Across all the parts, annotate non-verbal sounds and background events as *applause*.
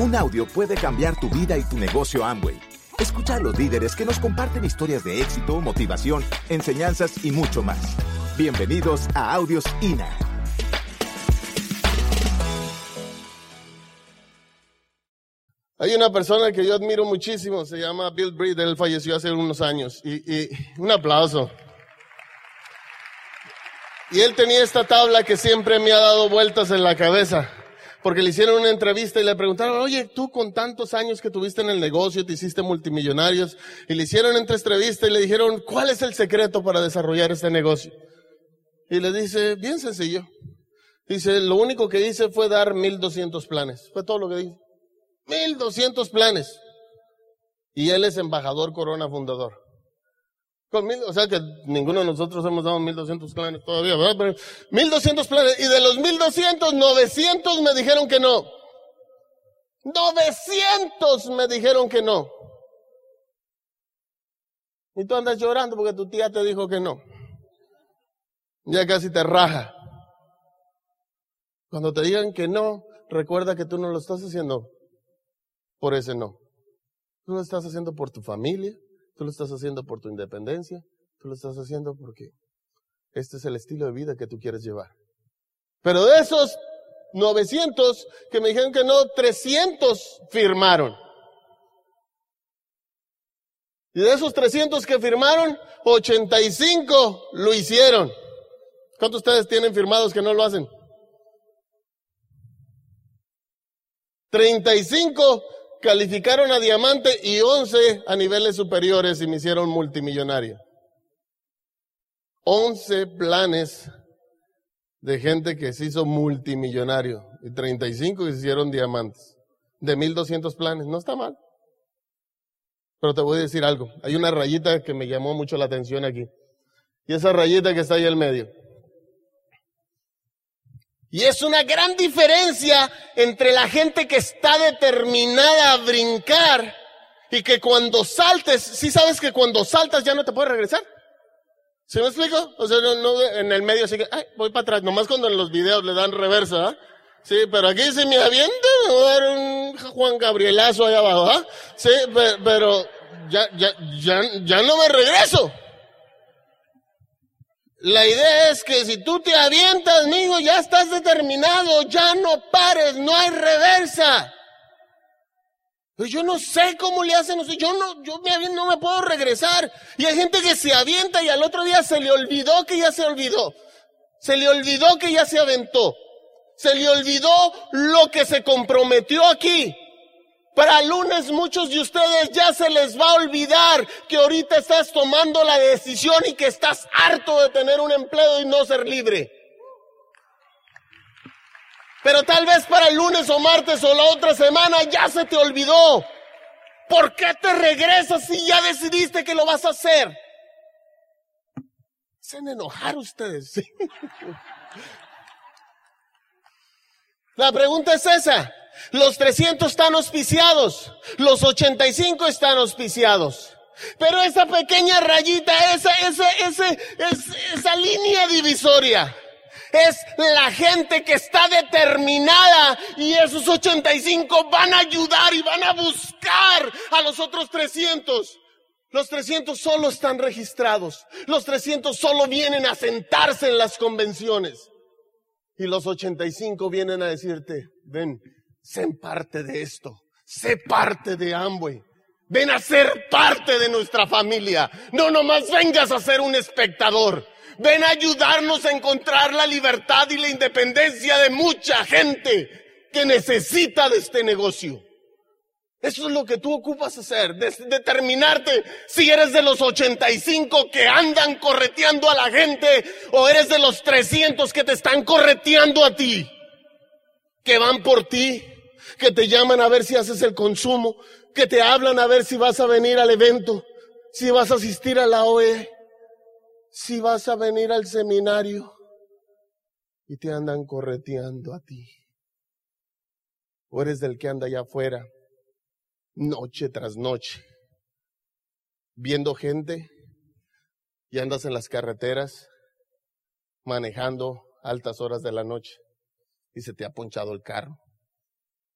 Un audio puede cambiar tu vida y tu negocio Amway. Escucha a los líderes que nos comparten historias de éxito, motivación, enseñanzas y mucho más. Bienvenidos a Audios INA. Hay una persona que yo admiro muchísimo, se llama Bill Breed, él falleció hace unos años. Y, y un aplauso. Y él tenía esta tabla que siempre me ha dado vueltas en la cabeza. Porque le hicieron una entrevista y le preguntaron, oye, tú con tantos años que tuviste en el negocio, te hiciste multimillonarios, y le hicieron entre entrevista y le dijeron, ¿cuál es el secreto para desarrollar este negocio? Y le dice, bien sencillo. Dice, lo único que hice fue dar 1200 planes. Fue todo lo que dice. 1200 planes. Y él es embajador Corona fundador. Con o sea que ninguno de nosotros hemos dado 1200 planes todavía, ¿verdad? Pero 1200 planes. Y de los 1200, 900 me dijeron que no. 900 me dijeron que no. Y tú andas llorando porque tu tía te dijo que no. Ya casi te raja. Cuando te digan que no, recuerda que tú no lo estás haciendo por ese no. Tú lo estás haciendo por tu familia, tú lo estás haciendo por tu independencia, tú lo estás haciendo porque este es el estilo de vida que tú quieres llevar. Pero de esos 900 que me dijeron que no, 300 firmaron. Y de esos 300 que firmaron, 85 lo hicieron. ¿Cuántos de ustedes tienen firmados que no lo hacen? 35 calificaron a diamante y 11 a niveles superiores y me hicieron multimillonaria. 11 planes de gente que se hizo multimillonario y 35 que se hicieron diamantes. De 1200 planes, no está mal. Pero te voy a decir algo, hay una rayita que me llamó mucho la atención aquí. Y esa rayita que está ahí al medio. Y es una gran diferencia entre la gente que está determinada a brincar y que cuando saltes, sí sabes que cuando saltas ya no te puedes regresar. ¿Se me explico? O sea, no, en el medio así que, ay, voy para atrás, nomás cuando en los videos le dan reversa, ¿ah? Sí, pero aquí se me avienta, me voy a dar un Juan Gabrielazo allá abajo, ¿ah? Sí, pero, pero ya, ya, ya, ya no me regreso. La idea es que si tú te avientas, amigo, ya estás determinado, ya no pares, no hay reversa. Pues yo no sé cómo le hacen, yo no, yo me no me puedo regresar. Y hay gente que se avienta y al otro día se le olvidó que ya se olvidó. Se le olvidó que ya se aventó. Se le olvidó lo que se comprometió aquí. Para lunes muchos de ustedes ya se les va a olvidar que ahorita estás tomando la decisión y que estás harto de tener un empleo y no ser libre. Pero tal vez para el lunes o martes o la otra semana ya se te olvidó. ¿Por qué te regresas si ya decidiste que lo vas a hacer? Se han enojar ustedes. *laughs* La pregunta es esa. Los 300 están auspiciados, los 85 están auspiciados. Pero esa pequeña rayita, esa, esa, esa, esa línea divisoria, es la gente que está determinada y esos 85 van a ayudar y van a buscar a los otros 300. Los 300 solo están registrados. Los 300 solo vienen a sentarse en las convenciones. Y los 85 vienen a decirte, ven, sé parte de esto, sé parte de Amway. Ven a ser parte de nuestra familia. No nomás vengas a ser un espectador. Ven a ayudarnos a encontrar la libertad y la independencia de mucha gente que necesita de este negocio. Eso es lo que tú ocupas hacer, determinarte si eres de los 85 que andan correteando a la gente o eres de los 300 que te están correteando a ti, que van por ti que te llaman a ver si haces el consumo, que te hablan a ver si vas a venir al evento, si vas a asistir a la OE, si vas a venir al seminario y te andan correteando a ti. O eres del que anda allá afuera, noche tras noche, viendo gente y andas en las carreteras manejando altas horas de la noche y se te ha ponchado el carro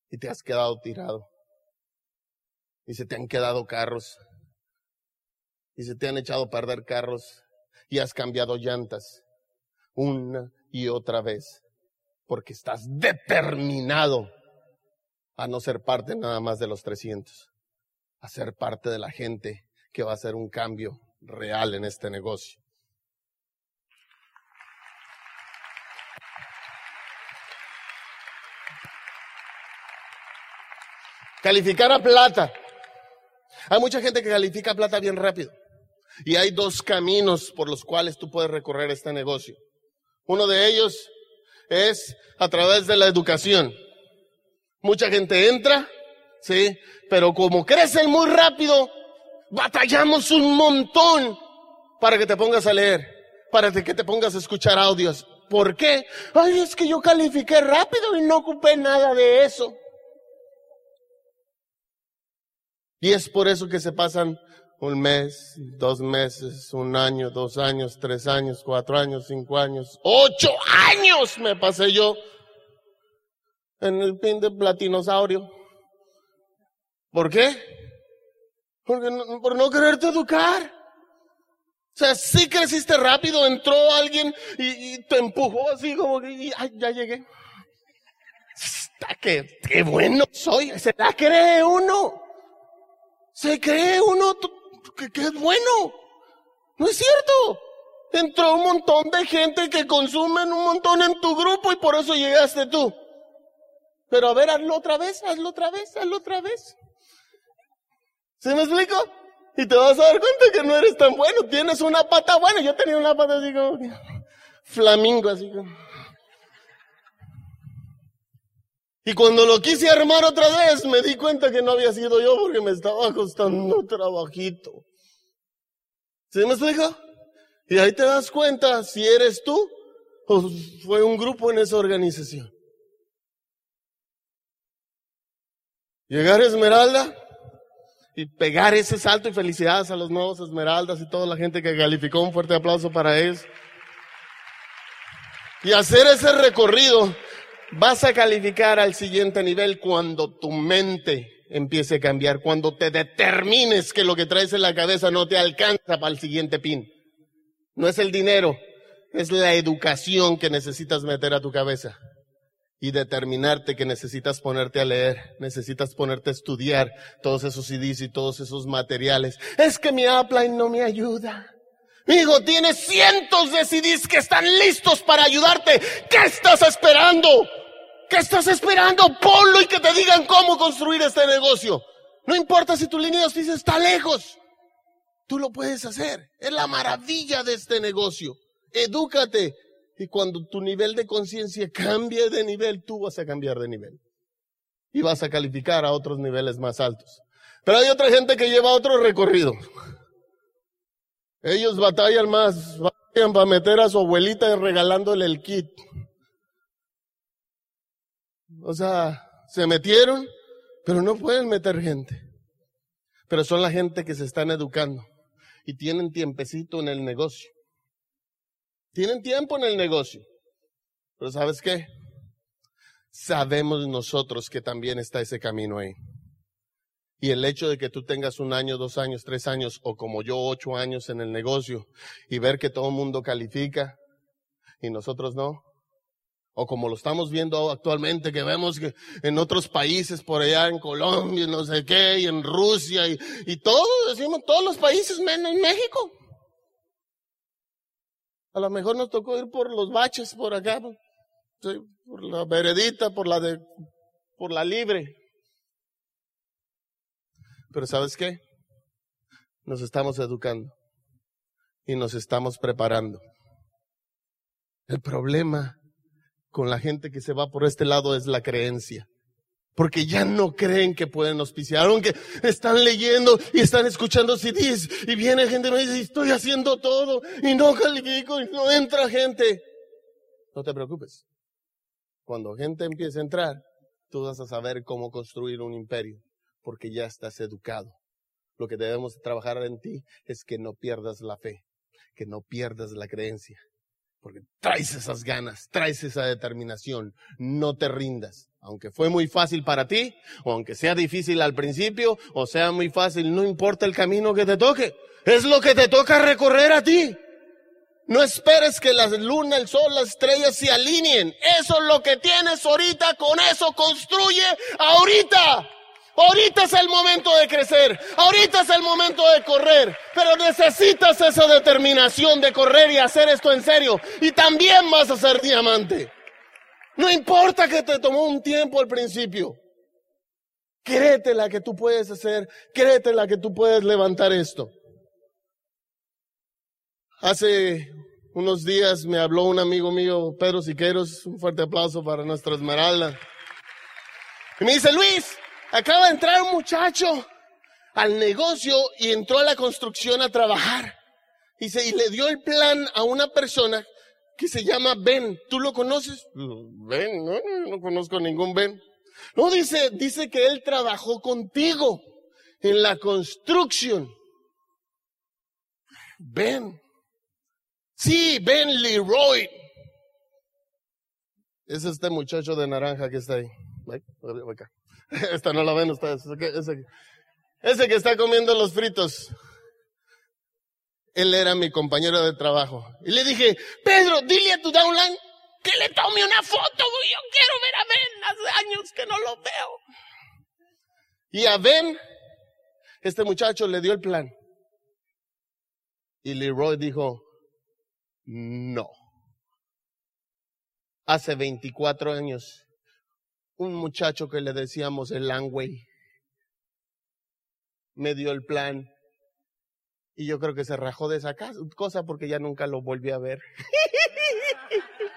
y te has quedado tirado. Y se te han quedado carros. Y se te han echado a perder carros. Y has cambiado llantas. Una y otra vez. Porque estás determinado a no ser parte nada más de los 300. A ser parte de la gente que va a hacer un cambio real en este negocio. Calificar a plata. Hay mucha gente que califica plata bien rápido. Y hay dos caminos por los cuales tú puedes recorrer este negocio. Uno de ellos es a través de la educación. Mucha gente entra, sí, pero como crecen muy rápido, batallamos un montón para que te pongas a leer, para que te pongas a escuchar audios. ¿Por qué? Ay, es que yo califiqué rápido y no ocupé nada de eso. Y es por eso que se pasan un mes, dos meses, un año, dos años, tres años, cuatro años, cinco años, ocho años me pasé yo en el pin de platinosaurio. ¿Por qué? Porque por no quererte educar. O sea, sí creciste rápido, entró alguien y, te empujó así como que y, ay, ya llegué. Está que, qué bueno soy, se la cree uno. Se cree uno que, que es bueno. No es cierto. Entró un montón de gente que consumen un montón en tu grupo y por eso llegaste tú. Pero a ver, hazlo otra vez, hazlo otra vez, hazlo otra vez. ¿Sí me explico? Y te vas a dar cuenta que no eres tan bueno. Tienes una pata buena. Yo tenía una pata así como *laughs* flamingo, así como. Y cuando lo quise armar otra vez, me di cuenta que no había sido yo porque me estaba costando trabajito. ¿Sí me explico? Y ahí te das cuenta si eres tú o fue un grupo en esa organización. Llegar a Esmeralda y pegar ese salto y felicidades a los nuevos Esmeraldas y toda la gente que calificó. Un fuerte aplauso para ellos. Y hacer ese recorrido Vas a calificar al siguiente nivel cuando tu mente empiece a cambiar, cuando te determines que lo que traes en la cabeza no te alcanza para el siguiente pin. No es el dinero, es la educación que necesitas meter a tu cabeza y determinarte que necesitas ponerte a leer, necesitas ponerte a estudiar todos esos CDs y todos esos materiales. Es que mi upline no me ayuda. Hijo, tienes cientos de CDs que están listos para ayudarte. ¿Qué estás esperando? ¿Qué estás esperando? Ponlo y que te digan cómo construir este negocio. No importa si tu línea de auspicio está lejos. Tú lo puedes hacer. Es la maravilla de este negocio. Edúcate. Y cuando tu nivel de conciencia cambie de nivel, tú vas a cambiar de nivel. Y vas a calificar a otros niveles más altos. Pero hay otra gente que lleva otro recorrido. Ellos batallan más, batallan para meter a su abuelita regalándole el kit. O sea, se metieron, pero no pueden meter gente. Pero son la gente que se están educando y tienen tiempecito en el negocio. Tienen tiempo en el negocio. Pero ¿sabes qué? Sabemos nosotros que también está ese camino ahí. Y el hecho de que tú tengas un año, dos años, tres años, o como yo, ocho años en el negocio, y ver que todo el mundo califica y nosotros no, o como lo estamos viendo actualmente, que vemos que en otros países, por allá en Colombia, no sé qué, y en Rusia, y, y todos, decimos, todos los países menos en México. A lo mejor nos tocó ir por los baches por acá, por la veredita, por la de, por la libre. Pero ¿sabes qué? Nos estamos educando y nos estamos preparando. El problema con la gente que se va por este lado es la creencia. Porque ya no creen que pueden auspiciar, aunque están leyendo y están escuchando CDs y viene gente y me dice, estoy haciendo todo y no califico y no entra gente. No te preocupes. Cuando gente empiece a entrar, tú vas a saber cómo construir un imperio, porque ya estás educado. Lo que debemos trabajar en ti es que no pierdas la fe, que no pierdas la creencia, Porque traes esas ganas, traes esa determinación, no te rindas. Aunque fue muy fácil para ti, o aunque sea difícil al principio, o sea muy fácil, no importa el camino que te toque. Es lo que te toca recorrer a ti. No esperes que la luna, el sol, las estrellas se alineen. Eso es lo que tienes ahorita, con eso construye ahorita. Ahorita es el momento de crecer, ahorita es el momento de correr, pero necesitas esa determinación de correr y hacer esto en serio. Y también vas a ser diamante. No importa que te tomó un tiempo al principio. Créetela que tú puedes hacer, créetela que tú puedes levantar esto. Hace unos días me habló un amigo mío, Pedro Siqueiros, un fuerte aplauso para nuestra Esmeralda. Y me dice, Luis, Acaba de entrar un muchacho al negocio y entró a la construcción a trabajar. Y, se, y le dio el plan a una persona que se llama Ben. ¿Tú lo conoces? Ben, no, no, conozco ningún Ben. No, dice, dice que él trabajó contigo en la construcción. Ben. Sí, Ben Leroy. Es este muchacho de naranja que está ahí. Acá. *laughs* Esta no la ven ustedes. Ese, ese, que está comiendo los fritos. Él era mi compañero de trabajo. Y le dije, Pedro, dile a tu downline que le tome una foto. Yo quiero ver a Ben. Hace años que no lo veo. Y a Ben, este muchacho le dio el plan. Y Leroy dijo, no. Hace 24 años un muchacho que le decíamos el Langway me dio el plan y yo creo que se rajó de esa cosa porque ya nunca lo volví a ver.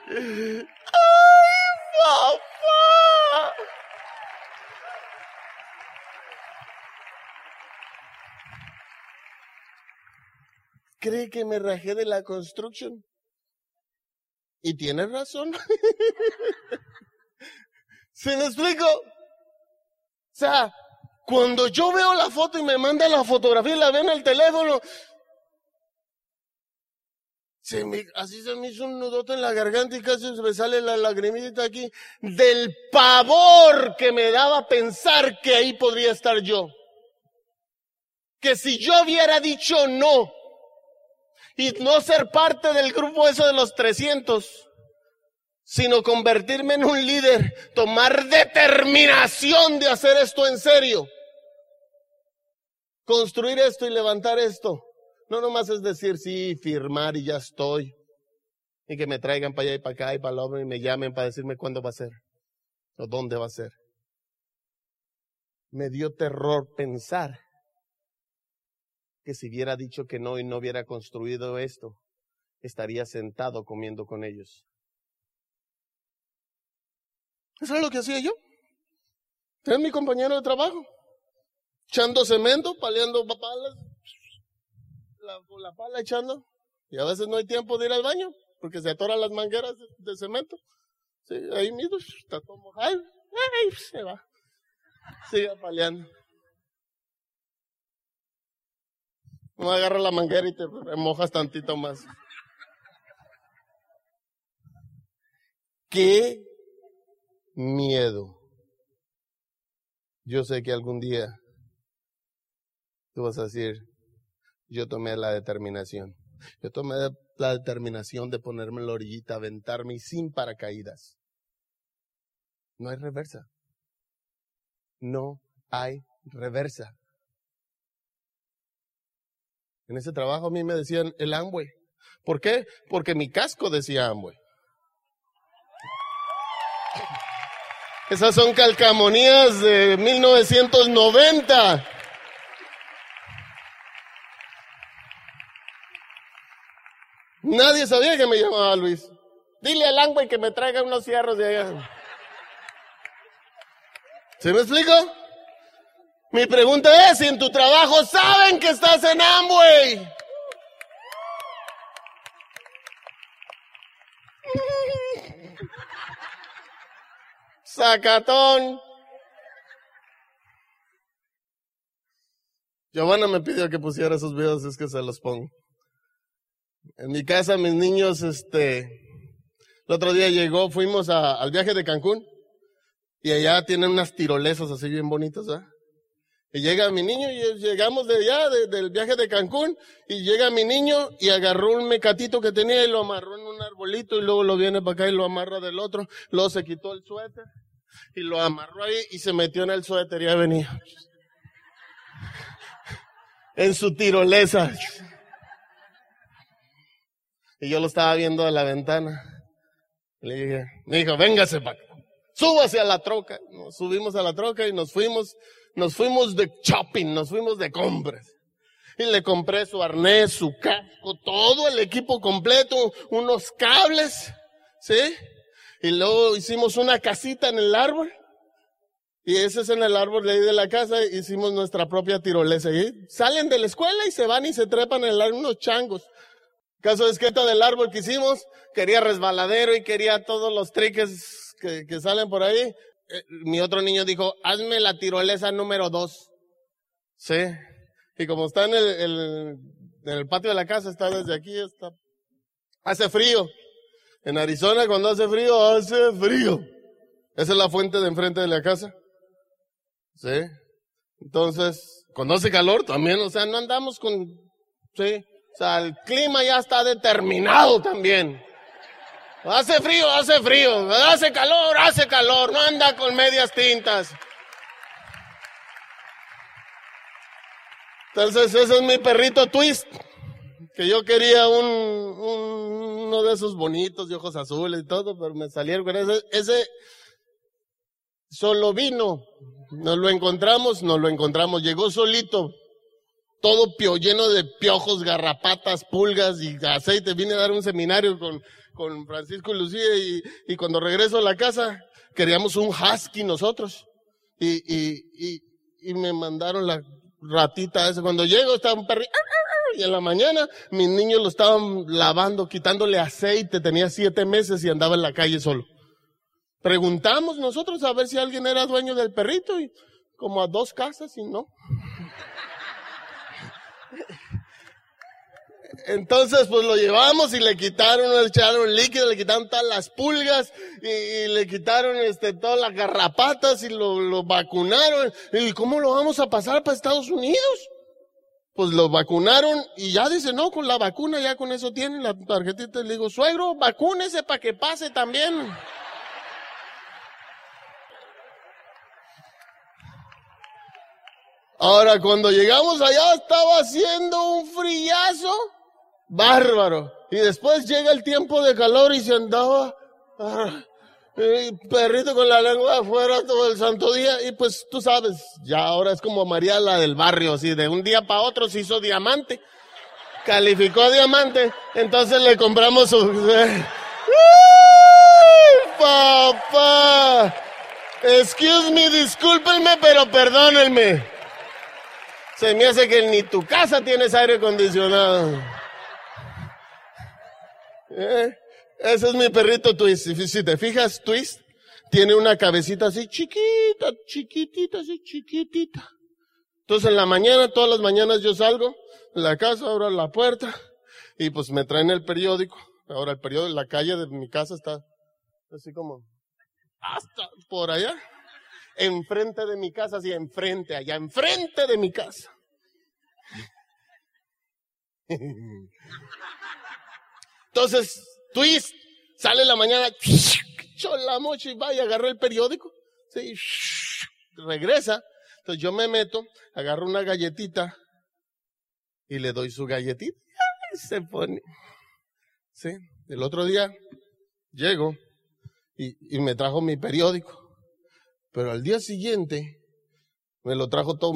¡Ay, *laughs* papá! ¿Cree que me rajé de la construcción? Y tiene razón. *laughs* ¿Se me explico? O sea, cuando yo veo la foto y me manda la fotografía y la veo en el teléfono, se me, así se me hizo un nudote en la garganta y casi se me sale la lagrimita aquí del pavor que me daba pensar que ahí podría estar yo. Que si yo hubiera dicho no y no ser parte del grupo eso de los 300, sino convertirme en un líder, tomar determinación de hacer esto en serio. Construir esto y levantar esto. No nomás es decir sí, firmar y ya estoy. Y que me traigan para allá y para acá y para el otro y me llamen para decirme cuándo va a ser o dónde va a ser. Me dio terror pensar que si hubiera dicho que no y no hubiera construido esto, estaría sentado comiendo con ellos. Eso es lo que hacía yo. Era mi compañero de trabajo. Echando cemento, paleando palas. La, la pala echando. Y a veces no hay tiempo de ir al baño porque se atoran las mangueras de, cemento. Ahí mismo está todo mojado. Ay, se va. Sigue paleando. No agarra la manguera y te mojas tantito más. ¿Qué miedo. Yo sé que algún día tú vas a decir, yo tomé la determinación. Yo tomé la determinación de ponerme en la orillita, aventarme y sin paracaídas. No hay reversa. No hay reversa. En ese trabajo a mí me decían el Amway. ¿Por qué? Porque mi casco decía Amway. Esas son calcamonías de 1990. Nadie sabía que me llamaba Luis. Dile al Angüe que me traiga unos cierros de allá. ¿Se me explico? Mi pregunta es, en tu trabajo saben que estás en Amway. Sacatón. Giovanna me pidió que pusiera esos videos, es que se los pongo. En mi casa, mis niños, este, el otro día llegó, fuimos al viaje de Cancún y allá tienen unas tirolesas así bien bonitas, ¿verdad? Y llega mi niño y llegamos de allá, del viaje de Cancún, y llega mi niño y agarró un mecatito que tenía y lo amarró en un arbolito y luego lo viene para acá y lo amarra del otro. Luego se quitó el suéter y lo amarró ahí y se metió en el suéter y venía. En su tirolesa. Y yo lo estaba viendo a la ventana. Le dije, me dijo, véngase para acá. Súbase a la troca. Subimos a la troca y nos fuimos nos fuimos de shopping, nos fuimos de compras. Y le compré su arnés, su casco, todo el equipo completo, unos cables, ¿sí? Y luego hicimos una casita en el árbol. Y ese es en el árbol de ahí de la casa, hicimos nuestra propia tirolesa. Y salen de la escuela y se van y se trepan en el árbol unos changos. Caso de todo del árbol que hicimos, quería resbaladero y quería todos los triques que, que salen por ahí. Eh, mi otro niño dijo, hazme la tirolesa número dos. Sí. Y como está en el, en el patio de la casa, está desde aquí, está, hace frío. En Arizona cuando hace frío, hace frío. Esa es la fuente de enfrente de la casa. Sí. Entonces, cuando hace calor también, o sea, no andamos con, sí. O sea, el clima ya está determinado también. Hace frío, hace frío. Hace calor, hace calor. No anda con medias tintas. Entonces, ese es mi perrito Twist. Que yo quería un, uno de esos bonitos de ojos azules y todo, pero me salieron con ese. Ese solo vino. Nos lo encontramos, nos lo encontramos. Llegó solito. Todo pio, lleno de piojos, garrapatas, pulgas y aceite. Vine a dar un seminario con con Francisco y Lucía y, cuando regreso a la casa queríamos un husky nosotros. Y, y, y, y me mandaron la ratita esa. Cuando llego estaba un perrito. Y en la mañana mis niños lo estaban lavando, quitándole aceite. Tenía siete meses y andaba en la calle solo. Preguntamos nosotros a ver si alguien era dueño del perrito y como a dos casas y no. Entonces, pues lo llevamos y le quitaron, le echaron líquido, le quitaron todas las pulgas y, le quitaron este, todas las garrapatas y lo, lo, vacunaron. ¿Y cómo lo vamos a pasar para Estados Unidos? Pues lo vacunaron y ya dice, no, con la vacuna ya con eso tienen la tarjetita. Le digo, suegro, vacúnese para que pase también. Ahora, cuando llegamos allá estaba haciendo un frillazo bárbaro. Y después llega el tiempo de calor y se andaba, ah, perrito con la lengua afuera todo el santo día. Y pues tú sabes, ya ahora es como María la del barrio, así de un día para otro se hizo diamante. Calificó diamante, entonces le compramos su... *laughs* papá! Excuse me, discúlpenme, pero perdónenme. Se me hace que ni tu casa tienes aire acondicionado. Eh, ese es mi perrito Twist. Si te fijas, Twist tiene una cabecita así chiquita, chiquitita, así chiquitita. Entonces en la mañana, todas las mañanas yo salgo de la casa, abro la puerta y pues me traen el periódico. Ahora el periódico, la calle de mi casa está así como hasta por allá. Enfrente de mi casa, así enfrente, allá enfrente de mi casa. *laughs* Entonces, twist, sale en la mañana, chola mocha y va y agarra el periódico. Sí, regresa. Entonces yo me meto, agarro una galletita y le doy su galletita. Y se pone. Sí, el otro día llego y, me trajo mi periódico. Pero al día siguiente me lo trajo todo.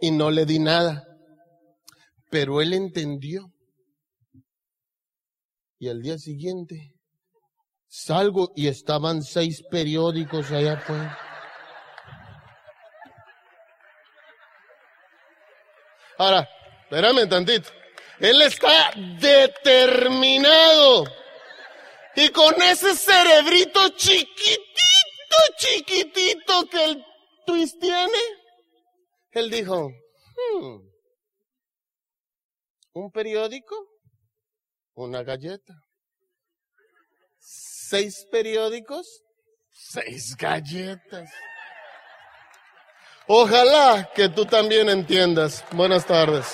Y no le di nada. Pero él entendió y al día siguiente salgo y estaban seis periódicos allá afuera. Ahora, espérame tantito. Él está determinado. Y con ese cerebrito chiquitito, chiquitito que el twist tiene, él dijo, hmm, un periódico, una galleta. Seis periódicos, seis galletas. Ojalá que tú también entiendas. Buenas tardes.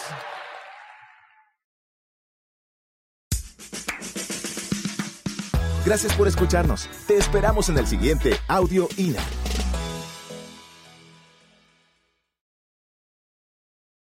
Gracias por escucharnos. Te esperamos en el siguiente Audio INA.